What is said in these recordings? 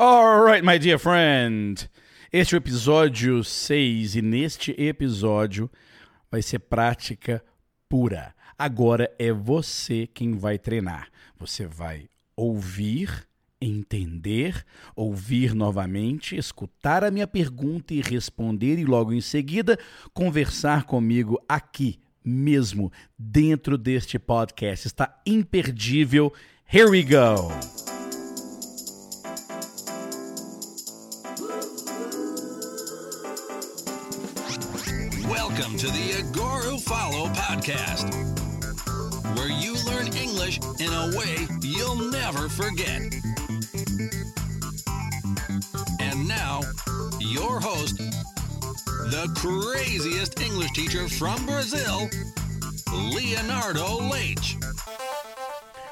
Alright, my dear friend. Este é o episódio 6 e neste episódio vai ser prática pura. Agora é você quem vai treinar. Você vai ouvir, entender, ouvir novamente, escutar a minha pergunta e responder, e logo em seguida conversar comigo aqui mesmo, dentro deste podcast. Está imperdível. Here we go! Welcome to the Agora Follow podcast, where you learn English in a way you'll never forget. And now, your host, the craziest English teacher from Brazil, Leonardo Leite.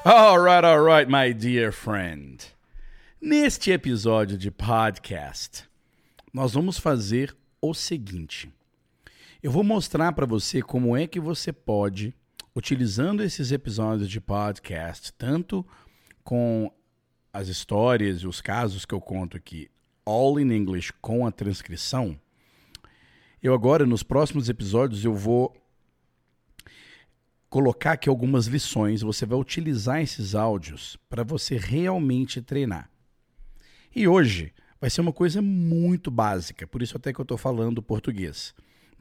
All right, all right, my dear friend. Neste episódio de podcast, nós vamos fazer o seguinte. Eu vou mostrar para você como é que você pode, utilizando esses episódios de podcast, tanto com as histórias e os casos que eu conto aqui, all in English com a transcrição, eu agora, nos próximos episódios, eu vou colocar aqui algumas lições. Você vai utilizar esses áudios para você realmente treinar. E hoje vai ser uma coisa muito básica, por isso até que eu estou falando português.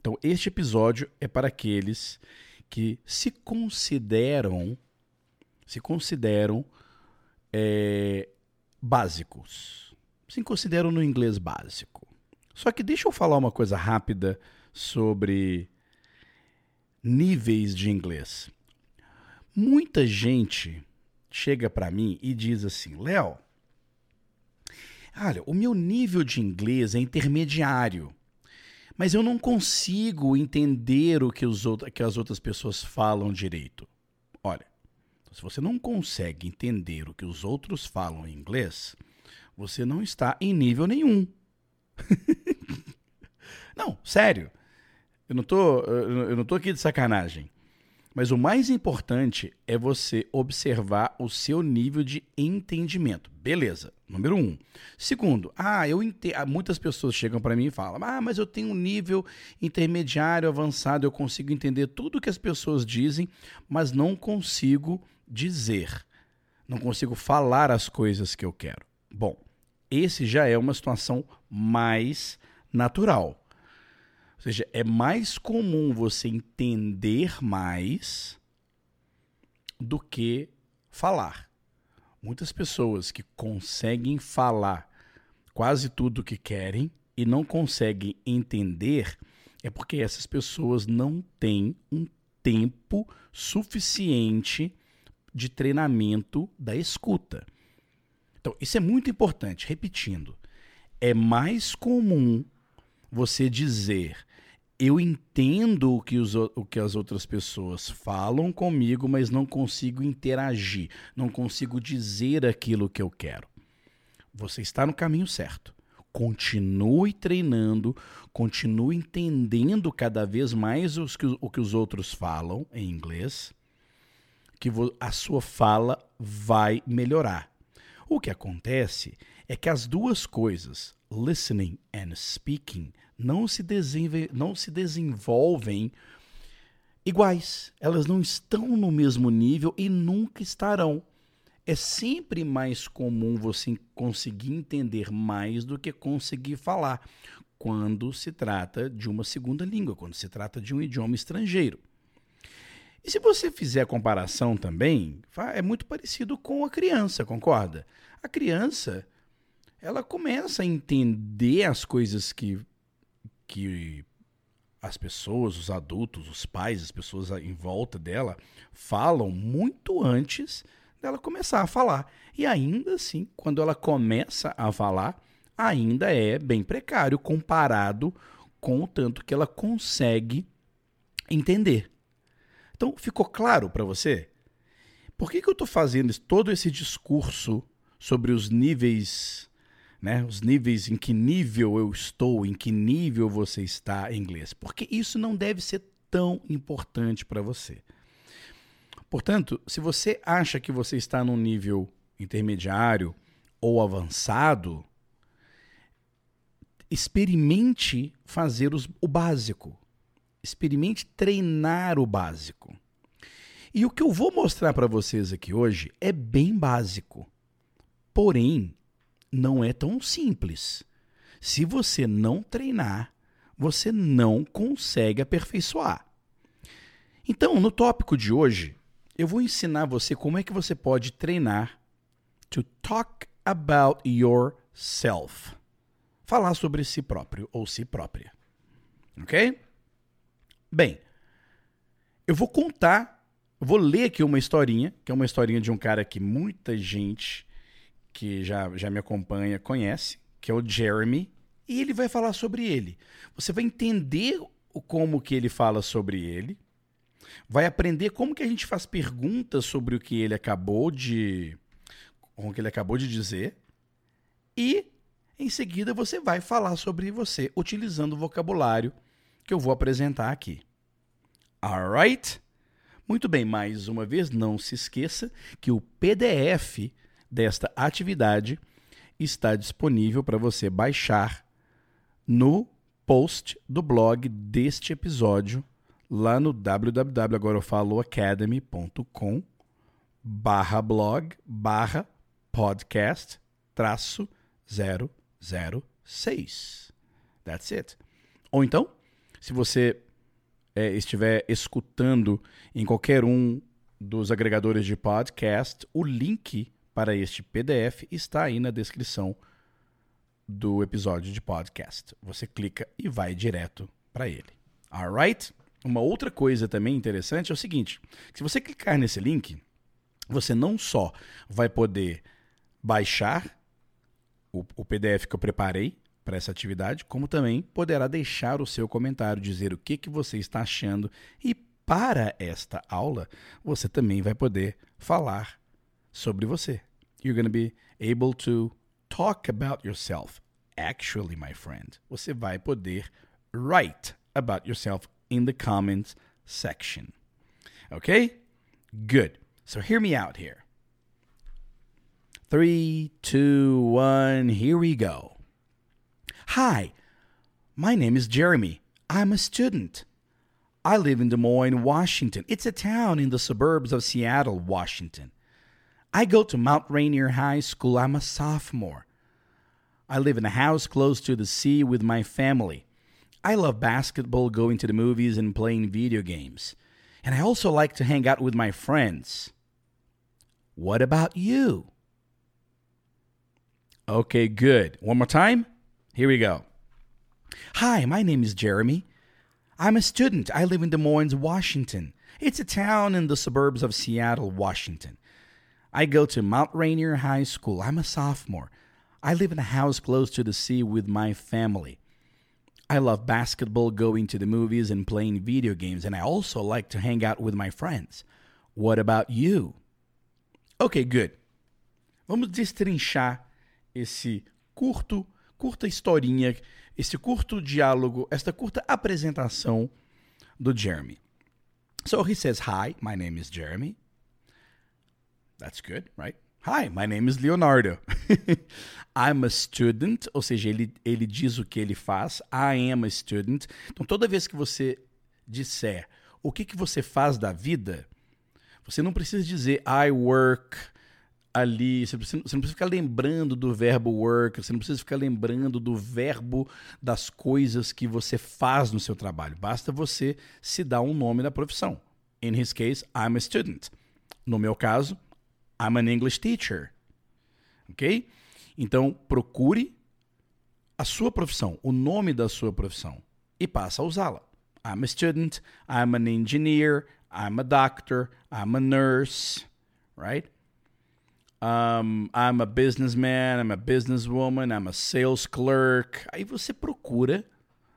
Então, este episódio é para aqueles que se consideram se consideram é, básicos. Se consideram no inglês básico. Só que deixa eu falar uma coisa rápida sobre níveis de inglês. Muita gente chega para mim e diz assim: Léo, olha, o meu nível de inglês é intermediário mas eu não consigo entender o que, os que as outras pessoas falam direito. Olha, se você não consegue entender o que os outros falam em inglês, você não está em nível nenhum. não, sério. Eu não tô, eu não tô aqui de sacanagem. Mas o mais importante é você observar o seu nível de entendimento. Beleza, número um. Segundo, ah, eu ente... Ah, muitas pessoas chegam para mim e falam: ah, mas eu tenho um nível intermediário avançado, eu consigo entender tudo que as pessoas dizem, mas não consigo dizer, não consigo falar as coisas que eu quero. Bom, esse já é uma situação mais natural. Ou seja, é mais comum você entender mais do que falar. Muitas pessoas que conseguem falar quase tudo o que querem e não conseguem entender é porque essas pessoas não têm um tempo suficiente de treinamento da escuta. Então, isso é muito importante. Repetindo, é mais comum você dizer eu entendo o que, os, o que as outras pessoas falam comigo, mas não consigo interagir, não consigo dizer aquilo que eu quero. Você está no caminho certo. Continue treinando, continue entendendo cada vez mais os que, o que os outros falam em inglês, que a sua fala vai melhorar. O que acontece é que as duas coisas, listening and speaking, não se, não se desenvolvem iguais. Elas não estão no mesmo nível e nunca estarão. É sempre mais comum você conseguir entender mais do que conseguir falar quando se trata de uma segunda língua, quando se trata de um idioma estrangeiro. E se você fizer a comparação também, é muito parecido com a criança, concorda? A criança, ela começa a entender as coisas que que as pessoas, os adultos, os pais, as pessoas em volta dela falam muito antes dela começar a falar. E ainda assim, quando ela começa a falar, ainda é bem precário comparado com o tanto que ela consegue entender. Então, ficou claro para você? Por que, que eu estou fazendo todo esse discurso sobre os níveis né? Os níveis, em que nível eu estou, em que nível você está em inglês. Porque isso não deve ser tão importante para você. Portanto, se você acha que você está num nível intermediário ou avançado, experimente fazer os, o básico. Experimente treinar o básico. E o que eu vou mostrar para vocês aqui hoje é bem básico. Porém, não é tão simples. Se você não treinar, você não consegue aperfeiçoar. Então, no tópico de hoje, eu vou ensinar você como é que você pode treinar to talk about yourself. Falar sobre si próprio ou si própria. Ok? Bem, eu vou contar, vou ler aqui uma historinha, que é uma historinha de um cara que muita gente que já, já me acompanha conhece, que é o Jeremy, e ele vai falar sobre ele. Você vai entender como que ele fala sobre ele, vai aprender como que a gente faz perguntas sobre o que ele acabou de o que ele acabou de dizer e em seguida você vai falar sobre você utilizando o vocabulário que eu vou apresentar aqui. Alright? Muito bem, mais uma vez, não se esqueça que o PDF desta atividade está disponível para você baixar no post do blog deste episódio lá no www.agorafaloacademy.com barra blog barra podcast traço 006. That's it. Ou então, se você é, estiver escutando em qualquer um dos agregadores de podcast, o link para este PDF está aí na descrição do episódio de podcast. Você clica e vai direto para ele. Alright? Uma outra coisa também interessante é o seguinte: se você clicar nesse link, você não só vai poder baixar o, o PDF que eu preparei para essa atividade, como também poderá deixar o seu comentário, dizer o que, que você está achando e para esta aula você também vai poder falar sobre você. You're going to be able to talk about yourself. Actually, my friend, você vai poder write about yourself in the comments section. Okay? Good. So hear me out here. Three, two, one, here we go. Hi, my name is Jeremy. I'm a student. I live in Des Moines, Washington. It's a town in the suburbs of Seattle, Washington. I go to Mount Rainier High School. I'm a sophomore. I live in a house close to the sea with my family. I love basketball, going to the movies, and playing video games. And I also like to hang out with my friends. What about you? Okay, good. One more time. Here we go. Hi, my name is Jeremy. I'm a student. I live in Des Moines, Washington. It's a town in the suburbs of Seattle, Washington. I go to Mount Rainier High School. I'm a sophomore. I live in a house close to the sea with my family. I love basketball, going to the movies, and playing video games, and I also like to hang out with my friends. What about you? Okay, good. Vamos destrinchar esse curto, curta historinha, esse curto diálogo, esta curta apresentação do Jeremy. So he says, Hi, my name is Jeremy. That's good, right? Hi, my name is Leonardo. I'm a student, ou seja, ele, ele diz o que ele faz. I am a student. Então, toda vez que você disser o que, que você faz da vida, você não precisa dizer I work ali. Você, você não precisa ficar lembrando do verbo work, você não precisa ficar lembrando do verbo das coisas que você faz no seu trabalho. Basta você se dar um nome da profissão. In his case, I'm a student. No meu caso, I'm an English teacher. Ok? Então, procure a sua profissão, o nome da sua profissão, e passa a usá-la. I'm a student, I'm an engineer, I'm a doctor, I'm a nurse, right? Um, I'm a businessman, I'm a businesswoman, I'm a sales clerk. Aí você procura,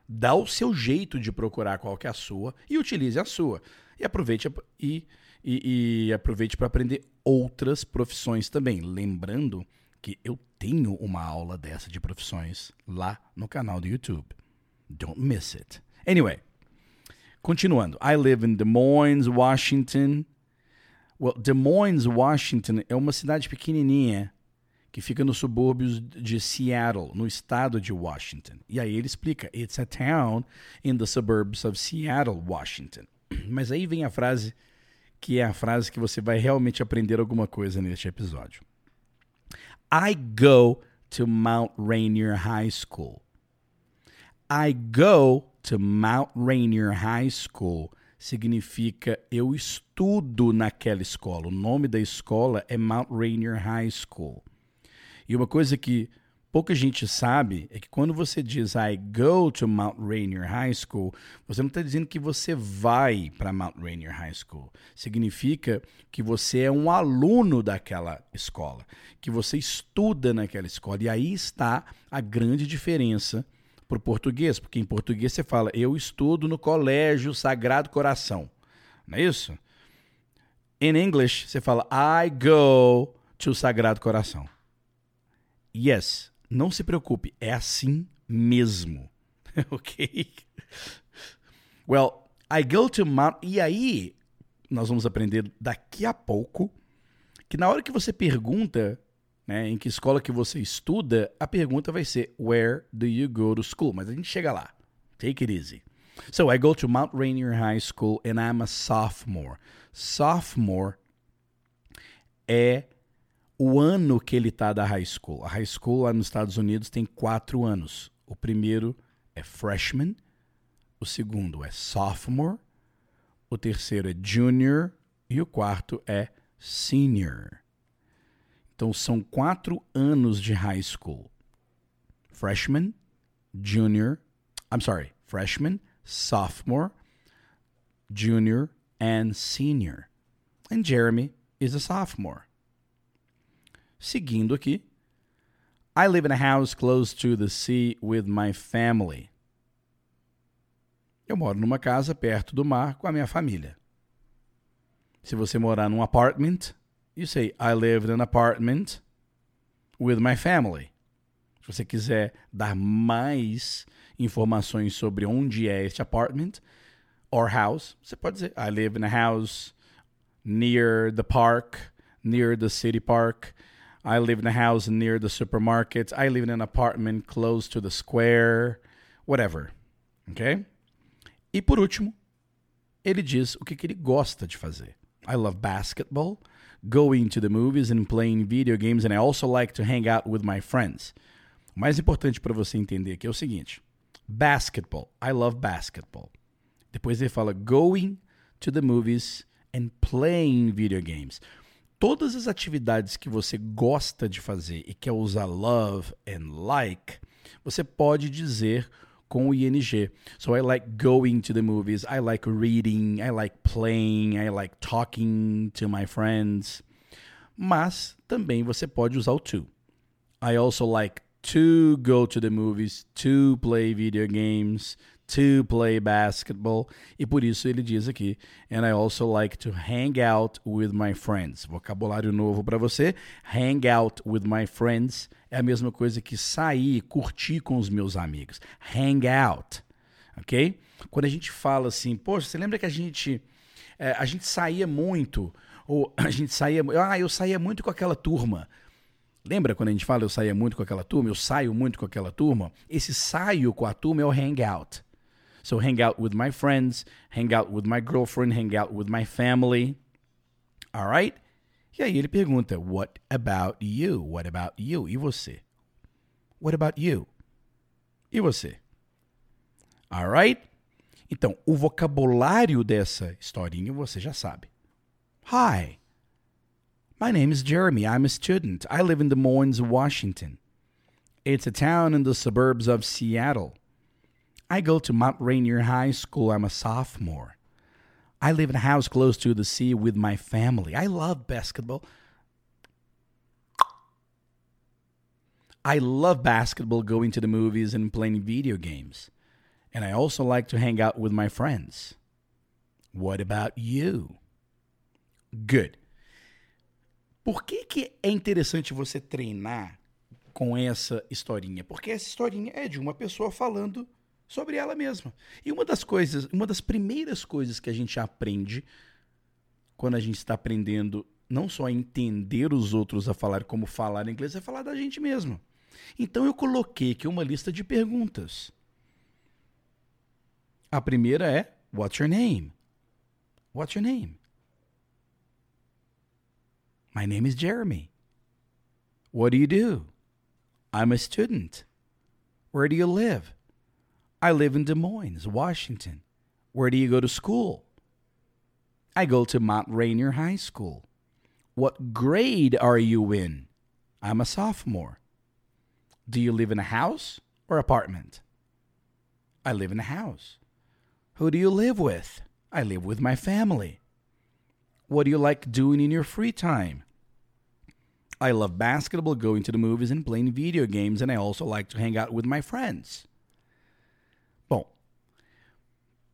dá o seu jeito de procurar qual que é a sua e utilize a sua. E aproveite e e, e aproveite para aprender outras profissões também. Lembrando que eu tenho uma aula dessa de profissões lá no canal do YouTube. Don't miss it. Anyway, continuando. I live in Des Moines, Washington. Well, Des Moines, Washington é uma cidade pequenininha que fica nos subúrbios de Seattle, no estado de Washington. E aí ele explica: It's a town in the suburbs of Seattle, Washington. Mas aí vem a frase que é a frase que você vai realmente aprender alguma coisa neste episódio. I go to Mount Rainier High School. I go to Mount Rainier High School significa eu estudo naquela escola. O nome da escola é Mount Rainier High School. E uma coisa que pouca gente sabe é que quando você diz I go to Mount Rainier High School, você não está dizendo que você vai para Mount Rainier High School. Significa que você é um aluno daquela escola, que você estuda naquela escola. E aí está a grande diferença para o português, porque em português você fala eu estudo no Colégio Sagrado Coração, não é isso? In English você fala I go to Sagrado Coração. Yes, não se preocupe, é assim mesmo. ok? Well, I go to Mount. E aí, nós vamos aprender daqui a pouco que na hora que você pergunta né, em que escola que você estuda, a pergunta vai ser Where do you go to school? Mas a gente chega lá. Take it easy. So I go to Mount Rainier High School and I'm a sophomore. Sophomore é o ano que ele está da high school. A high school lá nos Estados Unidos tem quatro anos. O primeiro é freshman, o segundo é sophomore, o terceiro é junior e o quarto é senior. Então são quatro anos de high school. Freshman, junior, I'm sorry, freshman, sophomore, junior, and senior. And Jeremy is a sophomore. Seguindo aqui. I live in a house close to the sea with my family. Eu moro numa casa perto do mar com a minha família. Se você morar num apartment, you say I live in an apartment with my family. Se você quiser dar mais informações sobre onde é este apartment or house, você pode dizer I live in a house near the park, near the city park. I live in a house near the supermarket. I live in an apartment close to the square. Whatever. Ok? E por último, ele diz o que, que ele gosta de fazer. I love basketball, going to the movies and playing video games, and I also like to hang out with my friends. O mais importante para você entender aqui é o seguinte: basketball. I love basketball. Depois ele fala going to the movies and playing video games todas as atividades que você gosta de fazer e quer usar love and like, você pode dizer com o ing. So I like going to the movies, I like reading, I like playing, I like talking to my friends. Mas também você pode usar o to. I also like to go to the movies, to play video games, to play basketball. E por isso ele diz aqui, and I also like to hang out with my friends. Vocabulário novo para você. Hang out with my friends é a mesma coisa que sair, curtir com os meus amigos. Hang out, ok? Quando a gente fala assim, poxa, você lembra que a gente é, a gente saía muito ou a gente saía, ah, eu saía muito com aquela turma. Lembra quando a gente fala eu saía muito com aquela turma? Eu saio muito com aquela turma? Esse saio com a turma é o hangout. So hang out with my friends, hang out with my girlfriend, hang out with my family. All right? E aí ele pergunta, what about you? What about you? E você? What about you? E você? All right? Então, o vocabulário dessa historinha você já sabe. Hi. My name is Jeremy. I'm a student. I live in Des Moines, Washington. It's a town in the suburbs of Seattle. I go to Mount Rainier High School. I'm a sophomore. I live in a house close to the sea with my family. I love basketball. I love basketball, going to the movies, and playing video games. And I also like to hang out with my friends. What about you? Good. Por que, que é interessante você treinar com essa historinha? Porque essa historinha é de uma pessoa falando sobre ela mesma. E uma das coisas, uma das primeiras coisas que a gente aprende quando a gente está aprendendo não só entender os outros a falar como falar inglês, é falar da gente mesmo. Então eu coloquei aqui uma lista de perguntas. A primeira é: What's your name? What's your name? My name is Jeremy. What do you do? I'm a student. Where do you live? I live in Des Moines, Washington. Where do you go to school? I go to Mount Rainier High School. What grade are you in? I'm a sophomore. Do you live in a house or apartment? I live in a house. Who do you live with? I live with my family. What do you like doing in your free time? I love basketball, going to the movies, and playing video games, and I also like to hang out with my friends.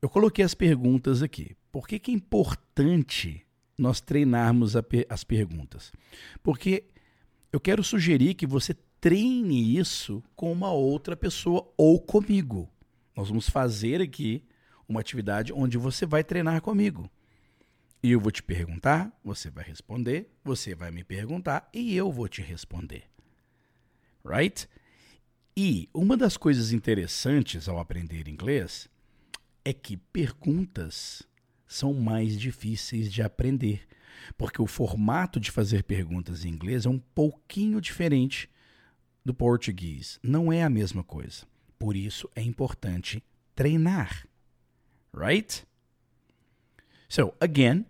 Eu coloquei as perguntas aqui. Por que, que é importante nós treinarmos as perguntas? Porque eu quero sugerir que você treine isso com uma outra pessoa ou comigo. Nós vamos fazer aqui uma atividade onde você vai treinar comigo. E eu vou te perguntar, você vai responder, você vai me perguntar e eu vou te responder. Right? E uma das coisas interessantes ao aprender inglês é que perguntas são mais difíceis de aprender, porque o formato de fazer perguntas em inglês é um pouquinho diferente do português. Não é a mesma coisa. Por isso é importante treinar right? So, again,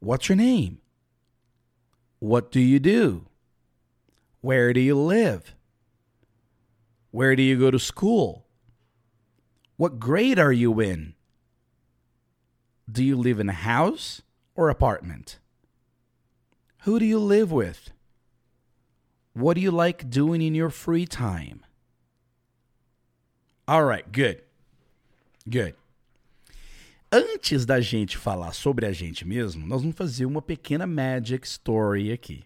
what's your name? What do you do? Where do you live? Where do you go to school? What grade are you in? Do you live in a house or apartment? Who do you live with? What do you like doing in your free time? All right, good. Good. Antes da gente falar sobre a gente mesmo, nós vamos fazer uma pequena Magic Story aqui.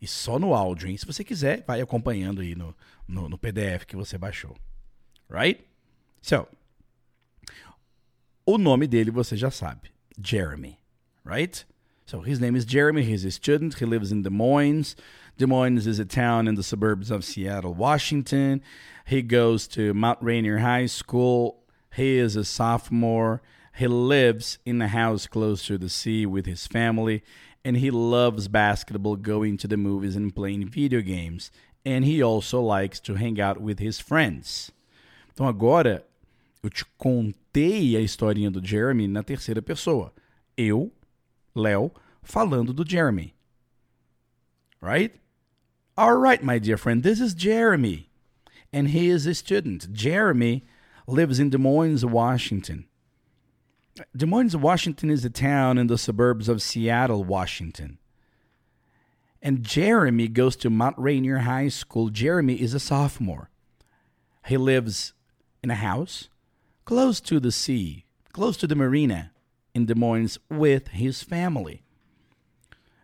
E só no áudio, hein? Se você quiser, vai acompanhando aí no, no, no PDF que você baixou. Right? So, o nome dele você já sabe. Jeremy. Right? So, his name is Jeremy. He's a student. He lives in Des Moines. Des Moines is a town in the suburbs of Seattle, Washington. He goes to Mount Rainier High School. He is a sophomore. He lives in a house close to the sea with his family, and he loves basketball, going to the movies, and playing video games. And he also likes to hang out with his friends. Então agora eu te contei a historinha do Jeremy na terceira pessoa. Eu, Léo, falando do Jeremy. Right? All right, my dear friend, this is Jeremy. And he is a student. Jeremy lives in Des Moines, Washington. Des Moines, Washington is a town in the suburbs of Seattle, Washington. And Jeremy goes to Mount Rainier High School. Jeremy is a sophomore. He lives in a house close to the sea, close to the marina in Des Moines with his family.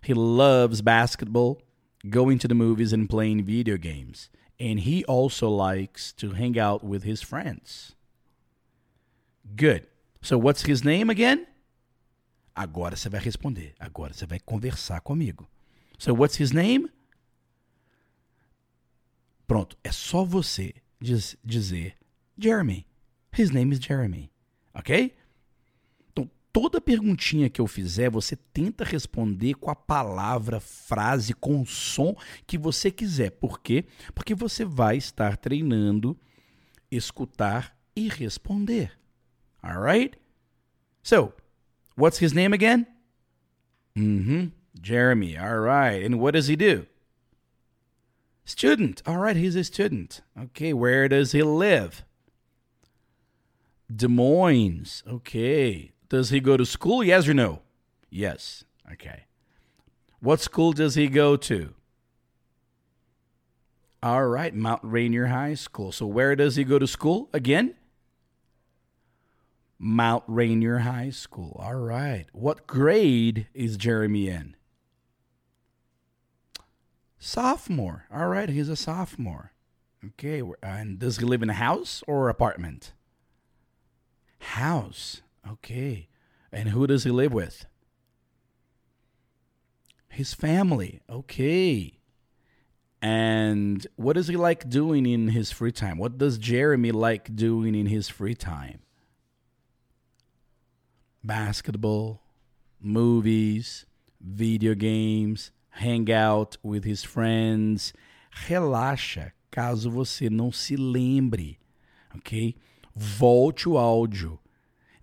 He loves basketball, going to the movies, and playing video games. And he also likes to hang out with his friends. Good. So what's his name again? Agora você vai responder. Agora você vai conversar comigo. So what's his name? Pronto, é só você diz, dizer Jeremy. His name is Jeremy. Ok? Então, toda perguntinha que eu fizer, você tenta responder com a palavra, frase, com o som que você quiser. Por quê? Porque você vai estar treinando escutar e responder. All right? So, what's his name again? Mm-hmm. Jeremy. All right. And what does he do? Student. All right, he's a student. Okay, where does he live? Des Moines. Okay. Does he go to school? Yes or no? Yes. Okay. What school does he go to? All right, Mount Rainier High School. So where does he go to school again? Mount Rainier High School. All right. What grade is Jeremy in? Sophomore. All right, he's a sophomore. Okay, and does he live in a house or apartment? House. Okay. And who does he live with? His family. Okay. And what does he like doing in his free time? What does Jeremy like doing in his free time? Basketball, movies, video games, hang out with his friends. Relaxa caso você não se lembre, ok? Volte o áudio.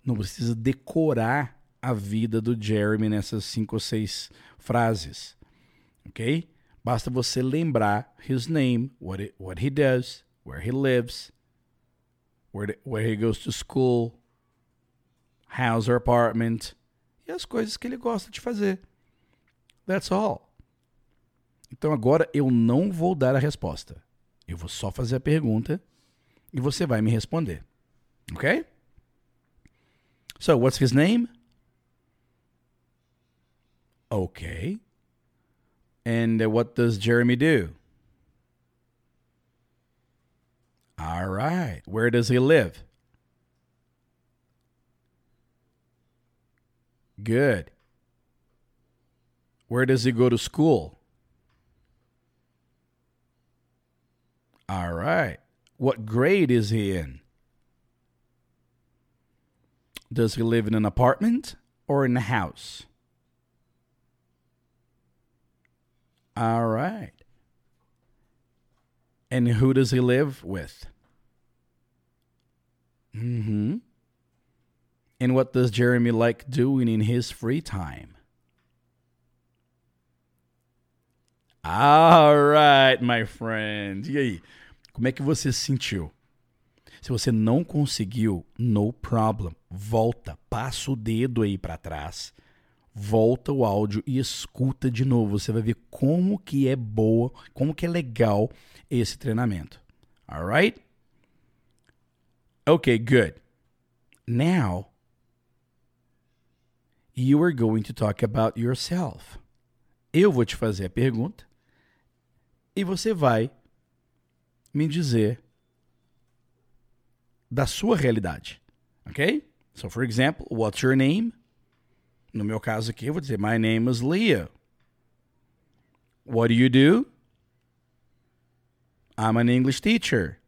Não precisa decorar a vida do Jeremy nessas cinco ou seis frases, ok? Basta você lembrar his name, what, it, what he does, where he lives, where, the, where he goes to school, house or apartment, e as coisas que ele gosta de fazer. That's all. Então agora eu não vou dar a resposta. Eu vou só fazer a pergunta e você vai me responder. Ok? So, what's his name? Okay. And uh, what does Jeremy do? All right. Where does he live? Good. Where does he go to school? All right. What grade is he in? Does he live in an apartment or in a house? All right. And who does he live with? Mm-hmm. And what does Jeremy like doing in his free time? All right, my friend. E aí? Como é que você se sentiu? Se você não conseguiu, no problem. Volta, passa o dedo aí para trás volta o áudio e escuta de novo. Você vai ver como que é boa, como que é legal esse treinamento. Alright? Okay, good. Now, you are going to talk about yourself. Eu vou te fazer a pergunta e você vai me dizer da sua realidade. Ok? So, for example, what's your name? No meu caso aqui, eu vou dizer: My name is Leah. What do you do? I'm an English teacher.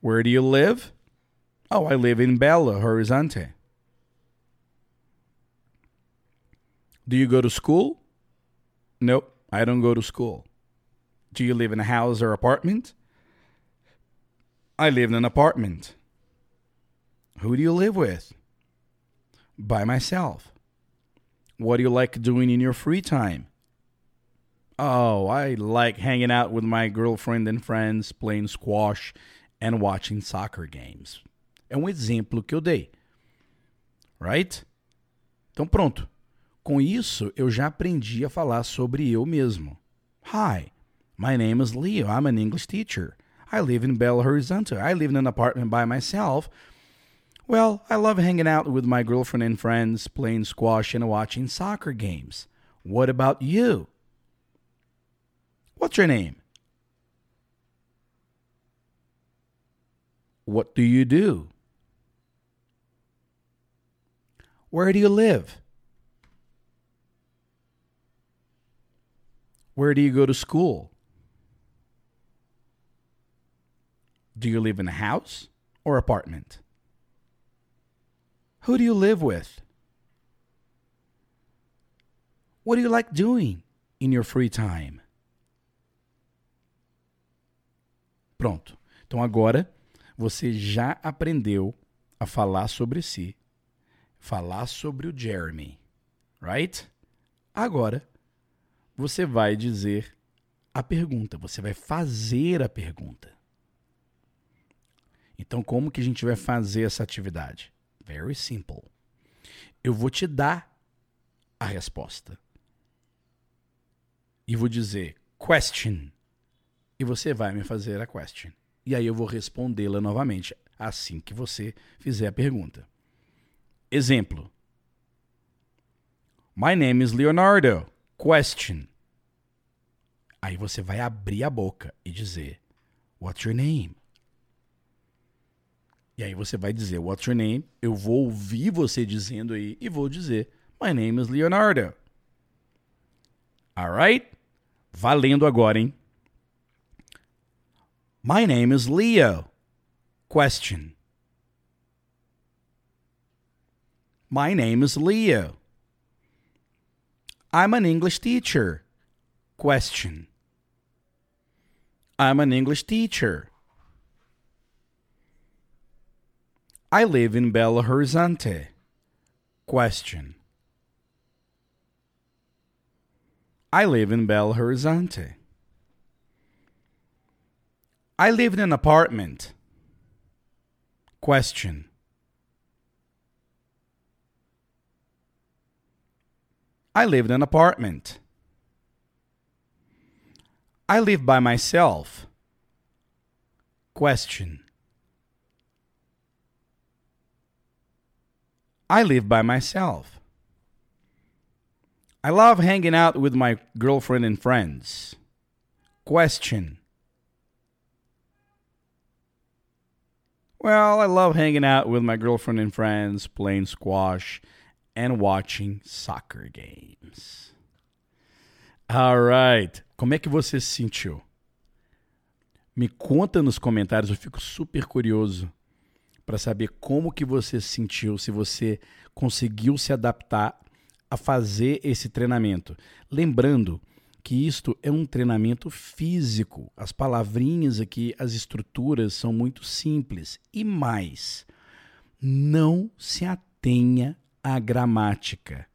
Where do you live? Oh, I live in Belo Horizonte. Do you go to school? Nope, I don't go to school. Do you live in a house or apartment? I live in an apartment. Who do you live with? by myself. What do you like doing in your free time? Oh, I like hanging out with my girlfriend and friends, playing squash and watching soccer games. É um exemplo que eu dei. Right? Então pronto. Com isso, eu já aprendi a falar sobre eu mesmo. Hi, my name is Leo. I'm an English teacher. I live in Belo Horizonte. I live in an apartment by myself well, I love hanging out with my girlfriend and friends, playing squash and watching soccer games. What about you? What's your name? What do you do? Where do you live? Where do you go to school? Do you live in a house or apartment? Who do you live with? What do you like doing in your free time? Pronto. Então agora você já aprendeu a falar sobre si, falar sobre o Jeremy, right? Agora você vai dizer a pergunta, você vai fazer a pergunta. Então como que a gente vai fazer essa atividade? Very simple. Eu vou te dar a resposta. E vou dizer question. E você vai me fazer a question. E aí eu vou respondê-la novamente assim que você fizer a pergunta. Exemplo. My name is Leonardo. Question. Aí você vai abrir a boca e dizer What's your name? E aí você vai dizer, what's your name? Eu vou ouvir você dizendo aí e vou dizer, my name is Leonardo. Alright? Valendo agora, hein? My name is Leo. Question. My name is Leo. I'm an English teacher. Question. I'm an English teacher. I live in Belo Horizonte. Question. I live in Belo Horizonte. I live in an apartment. Question. I live in an apartment. I live by myself. Question. I live by myself. I love hanging out with my girlfriend and friends. Question. Well, I love hanging out with my girlfriend and friends, playing squash, and watching soccer games. All right. Como é que você se sentiu? Me conta nos comentários, eu fico super curioso para saber como que você se sentiu, se você conseguiu se adaptar a fazer esse treinamento. Lembrando que isto é um treinamento físico. As palavrinhas aqui, as estruturas são muito simples. E mais, não se atenha à gramática,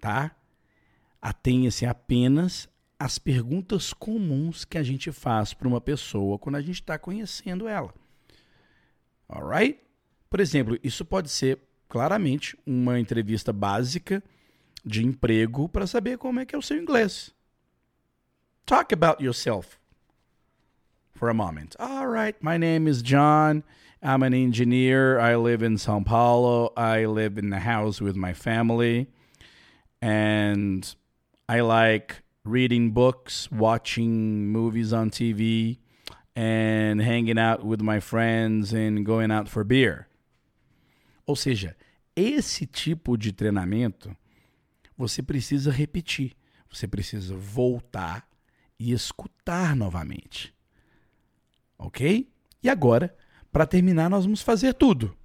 tá? Atenha-se apenas às perguntas comuns que a gente faz para uma pessoa quando a gente está conhecendo ela. Alright? Por exemplo, isso pode ser claramente uma entrevista básica de emprego para saber como é que é o seu inglês. Talk about yourself for a moment. All right, my name is John. I'm an engineer. I live in Sao Paulo. I live in the house with my family. And I like reading books, watching movies on TV, and hanging out with my friends and going out for beer. Ou seja, esse tipo de treinamento você precisa repetir, você precisa voltar e escutar novamente. Ok? E agora, para terminar, nós vamos fazer tudo.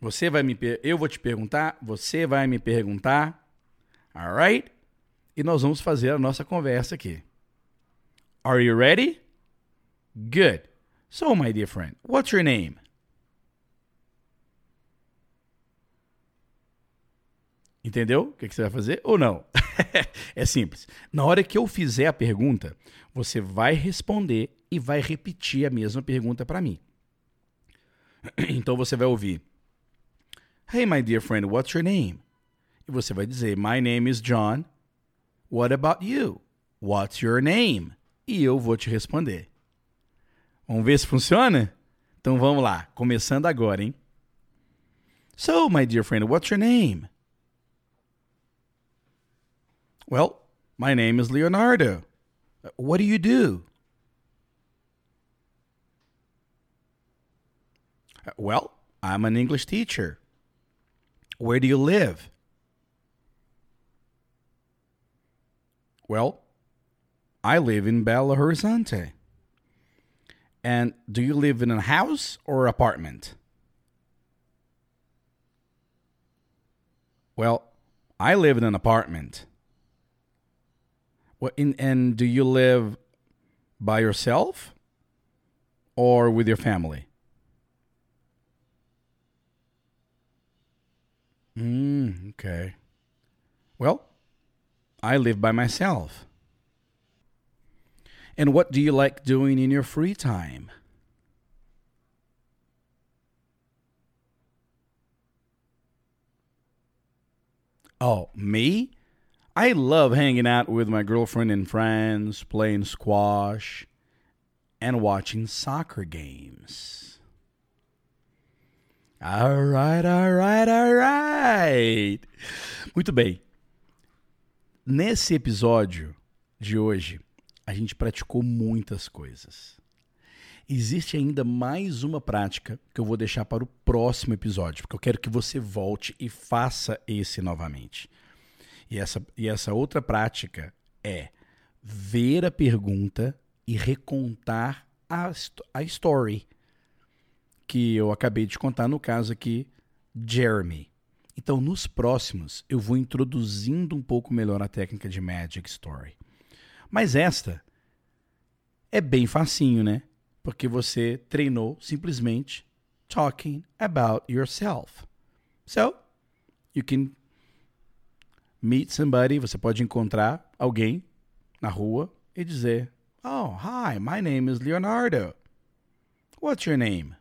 Você vai me eu vou te perguntar, você vai me perguntar, alright? E nós vamos fazer a nossa conversa aqui. Are you ready? Good. So, my dear friend, what's your name? Entendeu o que, você vai fazer ou não? é simples. Na hora que eu fizer a pergunta, você vai responder e vai repetir a mesma pergunta para mim. Então você vai ouvir: Hey, my dear friend, what's your name? E você vai dizer: My name is John. What about you? What's your name? E eu vou te responder. Vamos ver se funciona? Então vamos lá, começando agora, hein? So, my dear friend, what's your name? Well, my name is Leonardo. What do you do? Well, I'm an English teacher. Where do you live? Well, I live in Belo Horizonte. And do you live in a house or apartment? Well, I live in an apartment. What in, and do you live by yourself or with your family? Mm, okay. Well, I live by myself. And what do you like doing in your free time? Oh, me? I love hanging out with my girlfriend and friends, playing squash, and watching soccer games. Alright, alright, alright. Muito bem. Nesse episódio de hoje, a gente praticou muitas coisas. Existe ainda mais uma prática que eu vou deixar para o próximo episódio, porque eu quero que você volte e faça esse novamente. E essa, e essa outra prática é ver a pergunta e recontar a, a story que eu acabei de contar no caso aqui, Jeremy. Então, nos próximos, eu vou introduzindo um pouco melhor a técnica de Magic Story. Mas esta é bem facinho, né? Porque você treinou simplesmente talking about yourself. So, you can meet somebody, você pode encontrar alguém na rua e dizer: Oh, hi, my name is Leonardo. What's your name?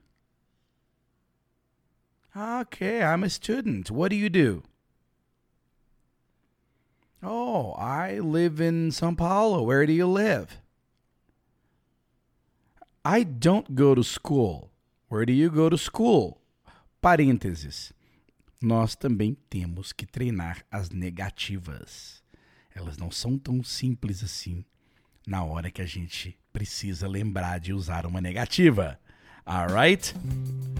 Okay, I'm a student. What do you do? Oh, I live in São Paulo. Where do you live? I don't go to school. Where do you go to school? Parênteses. Nós também temos que treinar as negativas. Elas não são tão simples assim na hora que a gente precisa lembrar de usar uma negativa. Alright?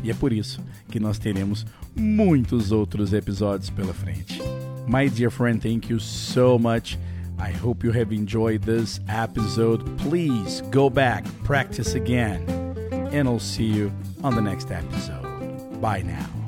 E é por isso que nós teremos muitos outros episódios pela frente. My dear friend, thank you so much. I hope you have enjoyed this episode. Please go back, practice again, and I'll see you on the next episode. Bye now.